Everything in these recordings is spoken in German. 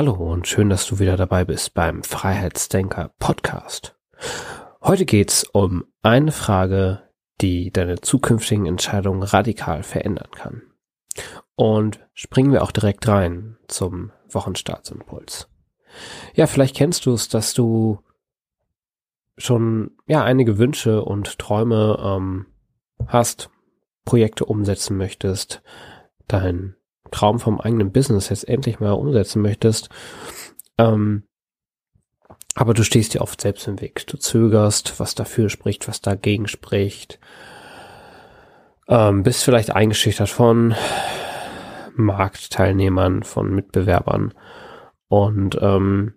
Hallo und schön, dass du wieder dabei bist beim Freiheitsdenker Podcast. Heute geht's um eine Frage, die deine zukünftigen Entscheidungen radikal verändern kann. Und springen wir auch direkt rein zum Wochenstartsimpuls. Ja, vielleicht kennst du es, dass du schon ja einige Wünsche und Träume ähm, hast, Projekte umsetzen möchtest, dein Traum vom eigenen Business jetzt endlich mal umsetzen möchtest, ähm, aber du stehst dir oft selbst im Weg. Du zögerst, was dafür spricht, was dagegen spricht. Ähm, bist vielleicht eingeschüchtert von Marktteilnehmern, von Mitbewerbern und ähm,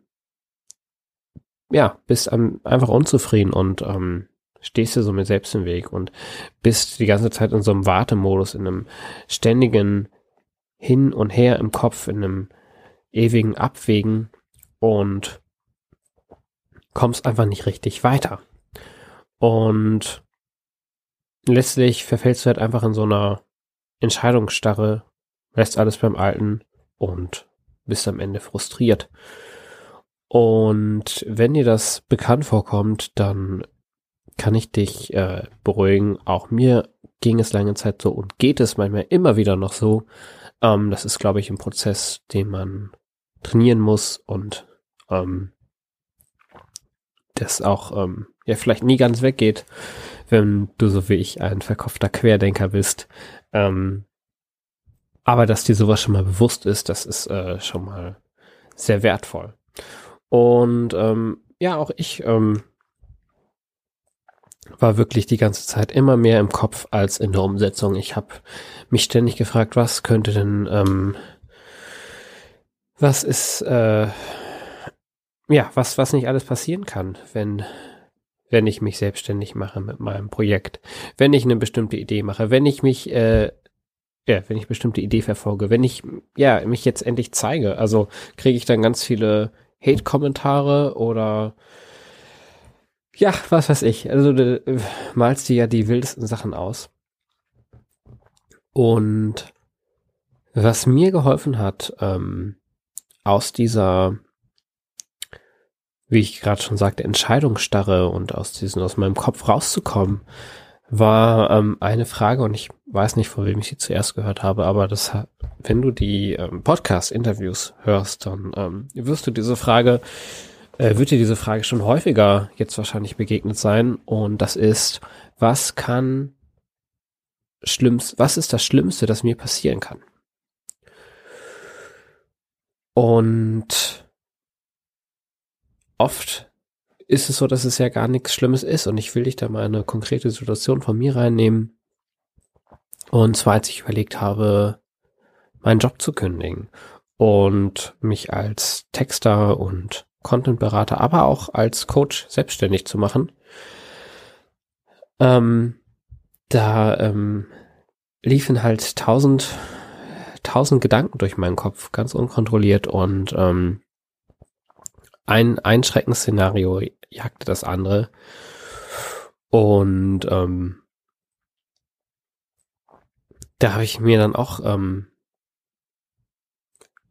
ja, bist einfach unzufrieden und ähm, stehst dir so mit selbst im Weg und bist die ganze Zeit in so einem Wartemodus, in einem ständigen hin und her im Kopf in einem ewigen Abwägen und kommst einfach nicht richtig weiter. Und letztlich verfällst du halt einfach in so einer Entscheidungsstarre, lässt alles beim Alten und bist am Ende frustriert. Und wenn dir das bekannt vorkommt, dann kann ich dich äh, beruhigen. Auch mir ging es lange Zeit so und geht es manchmal immer wieder noch so, ähm, das ist, glaube ich, ein Prozess, den man trainieren muss und ähm, das auch ähm, ja vielleicht nie ganz weggeht, wenn du so wie ich ein verkopfter Querdenker bist. Ähm, aber dass dir sowas schon mal bewusst ist, das ist äh, schon mal sehr wertvoll. Und ähm, ja, auch ich ähm, war wirklich die ganze Zeit immer mehr im Kopf als in der Umsetzung. Ich habe mich ständig gefragt, was könnte denn, ähm, was ist, äh, ja, was, was nicht alles passieren kann, wenn, wenn ich mich selbstständig mache mit meinem Projekt, wenn ich eine bestimmte Idee mache, wenn ich mich, äh, ja, wenn ich bestimmte Idee verfolge, wenn ich, ja, mich jetzt endlich zeige, also kriege ich dann ganz viele Hate-Kommentare oder ja, was weiß ich. Also du äh, malst dir ja die wildesten Sachen aus. Und was mir geholfen hat, ähm, aus dieser, wie ich gerade schon sagte, Entscheidungsstarre und aus diesem, aus meinem Kopf rauszukommen, war ähm, eine Frage und ich weiß nicht, vor wem ich sie zuerst gehört habe, aber das, wenn du die ähm, Podcast-Interviews hörst, dann ähm, wirst du diese Frage äh, wird dir diese Frage schon häufiger jetzt wahrscheinlich begegnet sein. Und das ist, was kann schlimmst, was ist das Schlimmste, das mir passieren kann? Und oft ist es so, dass es ja gar nichts Schlimmes ist. Und ich will dich da mal eine konkrete Situation von mir reinnehmen. Und zwar, als ich überlegt habe, meinen Job zu kündigen und mich als Texter und Content-Berater, aber auch als Coach selbstständig zu machen. Ähm, da ähm, liefen halt tausend, tausend Gedanken durch meinen Kopf, ganz unkontrolliert und ähm, ein, ein Schreckensszenario jagte das andere. Und ähm, da habe ich mir dann auch, ähm,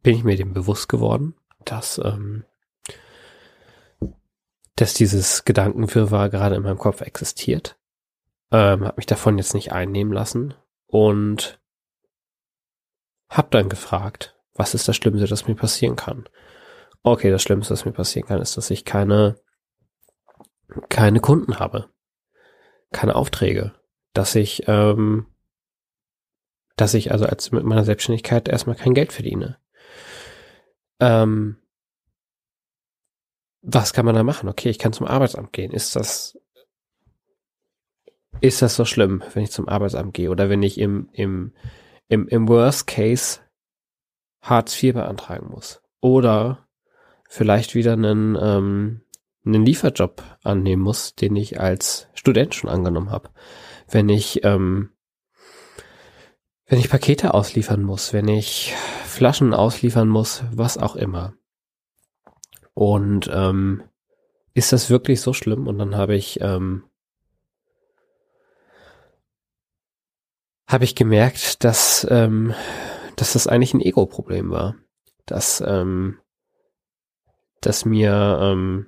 bin ich mir dem bewusst geworden, dass ähm, dass dieses Gedankenwirrwarr gerade in meinem Kopf existiert. Ähm, hab mich davon jetzt nicht einnehmen lassen und hab dann gefragt, was ist das Schlimmste, das mir passieren kann? Okay, das Schlimmste, was mir passieren kann, ist, dass ich keine, keine Kunden habe, keine Aufträge, dass ich, ähm, dass ich also als mit meiner Selbstständigkeit erstmal kein Geld verdiene. Ähm, was kann man da machen? Okay, ich kann zum Arbeitsamt gehen. Ist das, ist das so schlimm, wenn ich zum Arbeitsamt gehe oder wenn ich im, im, im, im Worst Case Hartz IV beantragen muss? Oder vielleicht wieder einen, ähm, einen Lieferjob annehmen muss, den ich als Student schon angenommen habe. Wenn ich, ähm, wenn ich Pakete ausliefern muss, wenn ich Flaschen ausliefern muss, was auch immer. Und ähm, ist das wirklich so schlimm? Und dann habe ich ähm, habe ich gemerkt, dass ähm, dass das eigentlich ein Ego-Problem war, dass ähm, dass mir ähm,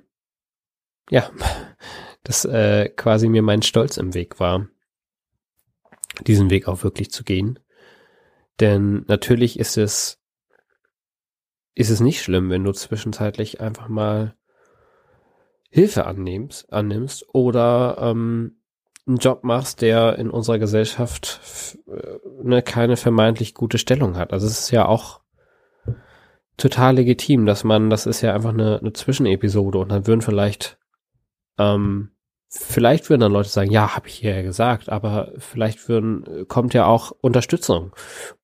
ja dass äh, quasi mir mein Stolz im Weg war, diesen Weg auch wirklich zu gehen. Denn natürlich ist es ist es nicht schlimm, wenn du zwischenzeitlich einfach mal Hilfe annimmst, annimmst oder ähm, einen Job machst, der in unserer Gesellschaft äh, ne, keine vermeintlich gute Stellung hat. Also es ist ja auch total legitim, dass man, das ist ja einfach eine, eine Zwischenepisode und dann würden vielleicht, ähm, vielleicht würden dann Leute sagen, ja, habe ich ja gesagt, aber vielleicht würden, kommt ja auch Unterstützung.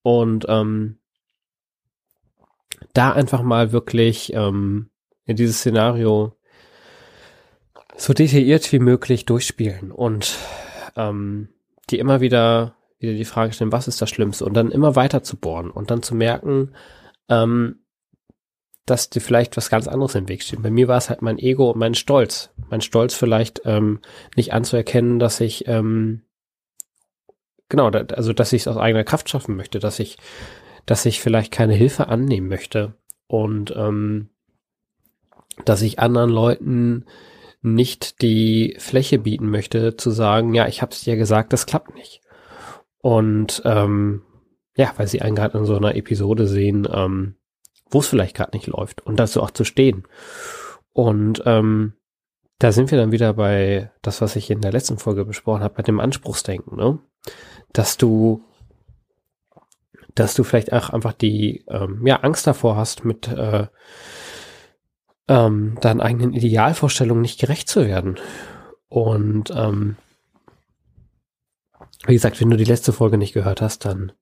Und ähm, da einfach mal wirklich ähm, in dieses Szenario so detailliert wie möglich durchspielen und ähm, die immer wieder wieder die Frage stellen, was ist das Schlimmste und dann immer weiter zu bohren und dann zu merken, ähm, dass dir vielleicht was ganz anderes im Weg steht. Bei mir war es halt mein Ego und mein Stolz. Mein Stolz vielleicht ähm, nicht anzuerkennen, dass ich ähm, genau, also dass ich es aus eigener Kraft schaffen möchte, dass ich, dass ich vielleicht keine Hilfe annehmen möchte und ähm, dass ich anderen Leuten nicht die Fläche bieten möchte, zu sagen, ja, ich habe es dir gesagt, das klappt nicht. Und ähm, ja, weil sie einen gerade in so einer Episode sehen, ähm, wo es vielleicht gerade nicht läuft und dazu auch zu stehen. Und ähm, da sind wir dann wieder bei das, was ich in der letzten Folge besprochen habe, bei dem Anspruchsdenken, ne? Dass du, dass du vielleicht auch einfach die ähm, ja, Angst davor hast, mit äh, ähm, deinen eigenen Idealvorstellungen nicht gerecht zu werden. Und ähm, wie gesagt, wenn du die letzte Folge nicht gehört hast, dann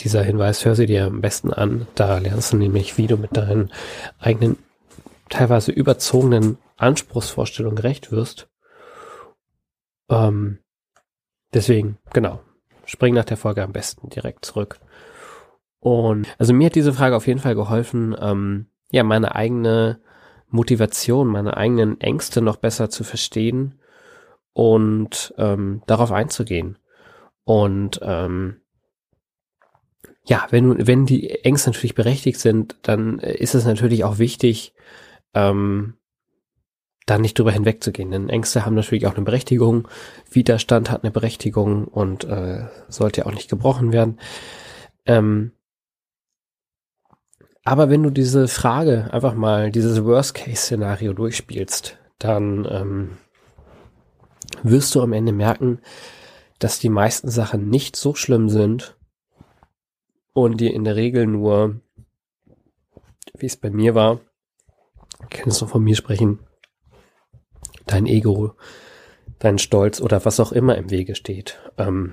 dieser Hinweis, hör sie dir am besten an. Da lernst du nämlich, wie du mit deinen eigenen, teilweise überzogenen Anspruchsvorstellungen gerecht wirst. Ähm, deswegen, genau, spring nach der Folge am besten direkt zurück. Und also mir hat diese Frage auf jeden Fall geholfen, ähm, ja, meine eigene Motivation, meine eigenen Ängste noch besser zu verstehen und ähm, darauf einzugehen. Und ähm, ja, wenn, wenn die Ängste natürlich berechtigt sind, dann ist es natürlich auch wichtig, ähm, da nicht drüber hinwegzugehen. Denn Ängste haben natürlich auch eine Berechtigung. Widerstand hat eine Berechtigung und äh, sollte auch nicht gebrochen werden. Ähm, aber wenn du diese Frage einfach mal, dieses Worst-Case-Szenario durchspielst, dann ähm, wirst du am Ende merken, dass die meisten Sachen nicht so schlimm sind und dir in der Regel nur, wie es bei mir war, kannst du von mir sprechen, dein Ego, dein Stolz oder was auch immer im Wege steht. Ähm,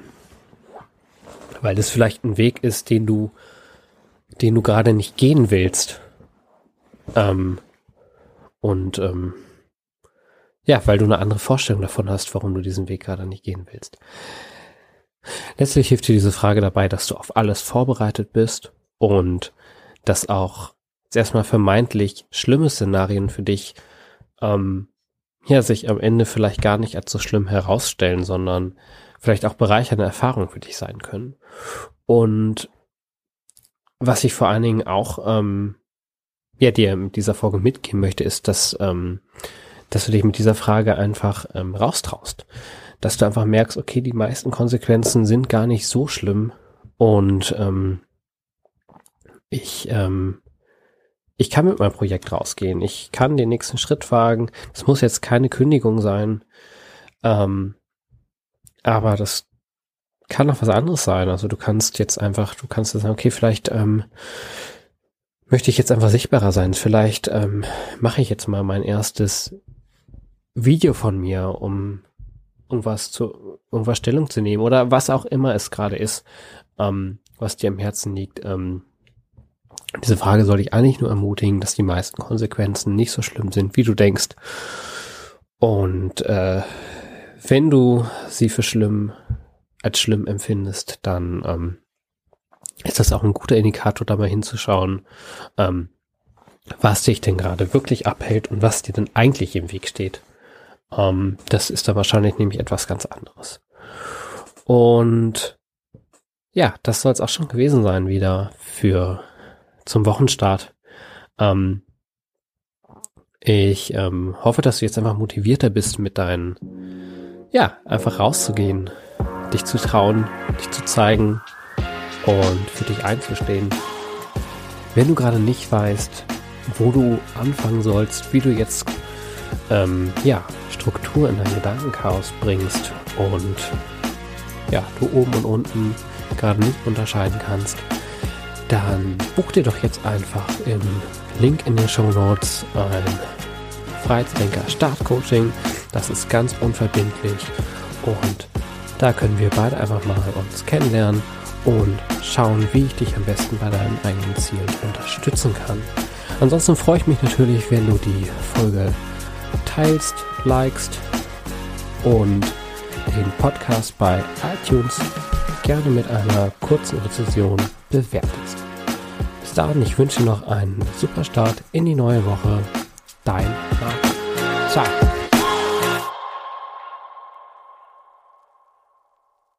weil das vielleicht ein Weg ist, den du den du gerade nicht gehen willst. Ähm, und ähm, ja, weil du eine andere Vorstellung davon hast, warum du diesen Weg gerade nicht gehen willst. Letztlich hilft dir diese Frage dabei, dass du auf alles vorbereitet bist und dass auch erstmal vermeintlich schlimme Szenarien für dich ähm, ja sich am Ende vielleicht gar nicht als so schlimm herausstellen, sondern vielleicht auch bereichernde Erfahrungen für dich sein können. Und was ich vor allen Dingen auch ähm, ja dir mit dieser Folge mitgeben möchte, ist, dass ähm, dass du dich mit dieser Frage einfach ähm, raustraust, dass du einfach merkst, okay, die meisten Konsequenzen sind gar nicht so schlimm und ähm, ich ähm, ich kann mit meinem Projekt rausgehen, ich kann den nächsten Schritt wagen. Das muss jetzt keine Kündigung sein, ähm, aber das kann auch was anderes sein. Also du kannst jetzt einfach, du kannst sagen, okay, vielleicht ähm, möchte ich jetzt einfach sichtbarer sein. Vielleicht ähm, mache ich jetzt mal mein erstes Video von mir, um irgendwas zu, irgendwas Stellung zu nehmen oder was auch immer es gerade ist, ähm, was dir am Herzen liegt. Ähm, Diese Frage soll dich eigentlich nur ermutigen, dass die meisten Konsequenzen nicht so schlimm sind, wie du denkst. Und äh, wenn du sie für schlimm als schlimm empfindest, dann ähm, ist das auch ein guter Indikator, da mal hinzuschauen, ähm, was dich denn gerade wirklich abhält und was dir denn eigentlich im Weg steht. Ähm, das ist da wahrscheinlich nämlich etwas ganz anderes. Und ja, das soll es auch schon gewesen sein wieder für zum Wochenstart. Ähm, ich ähm, hoffe, dass du jetzt einfach motivierter bist mit deinen, ja, einfach rauszugehen, dich zu trauen, dich zu zeigen und für dich einzustehen. Wenn du gerade nicht weißt, wo du anfangen sollst, wie du jetzt ähm, ja, Struktur in dein Gedankenchaos bringst und ja, du oben und unten gerade nicht unterscheiden kannst, dann buch dir doch jetzt einfach im Link in den Show Notes ein Freiheitsdenker Startcoaching. Das ist ganz unverbindlich und da können wir beide einfach mal uns kennenlernen und schauen, wie ich dich am besten bei deinen eigenen Zielen unterstützen kann. Ansonsten freue ich mich natürlich, wenn du die Folge teilst, likest und den Podcast bei iTunes gerne mit einer kurzen Rezension bewertest. Bis dahin, ich wünsche noch einen super Start in die neue Woche. Dein Marc. Ciao.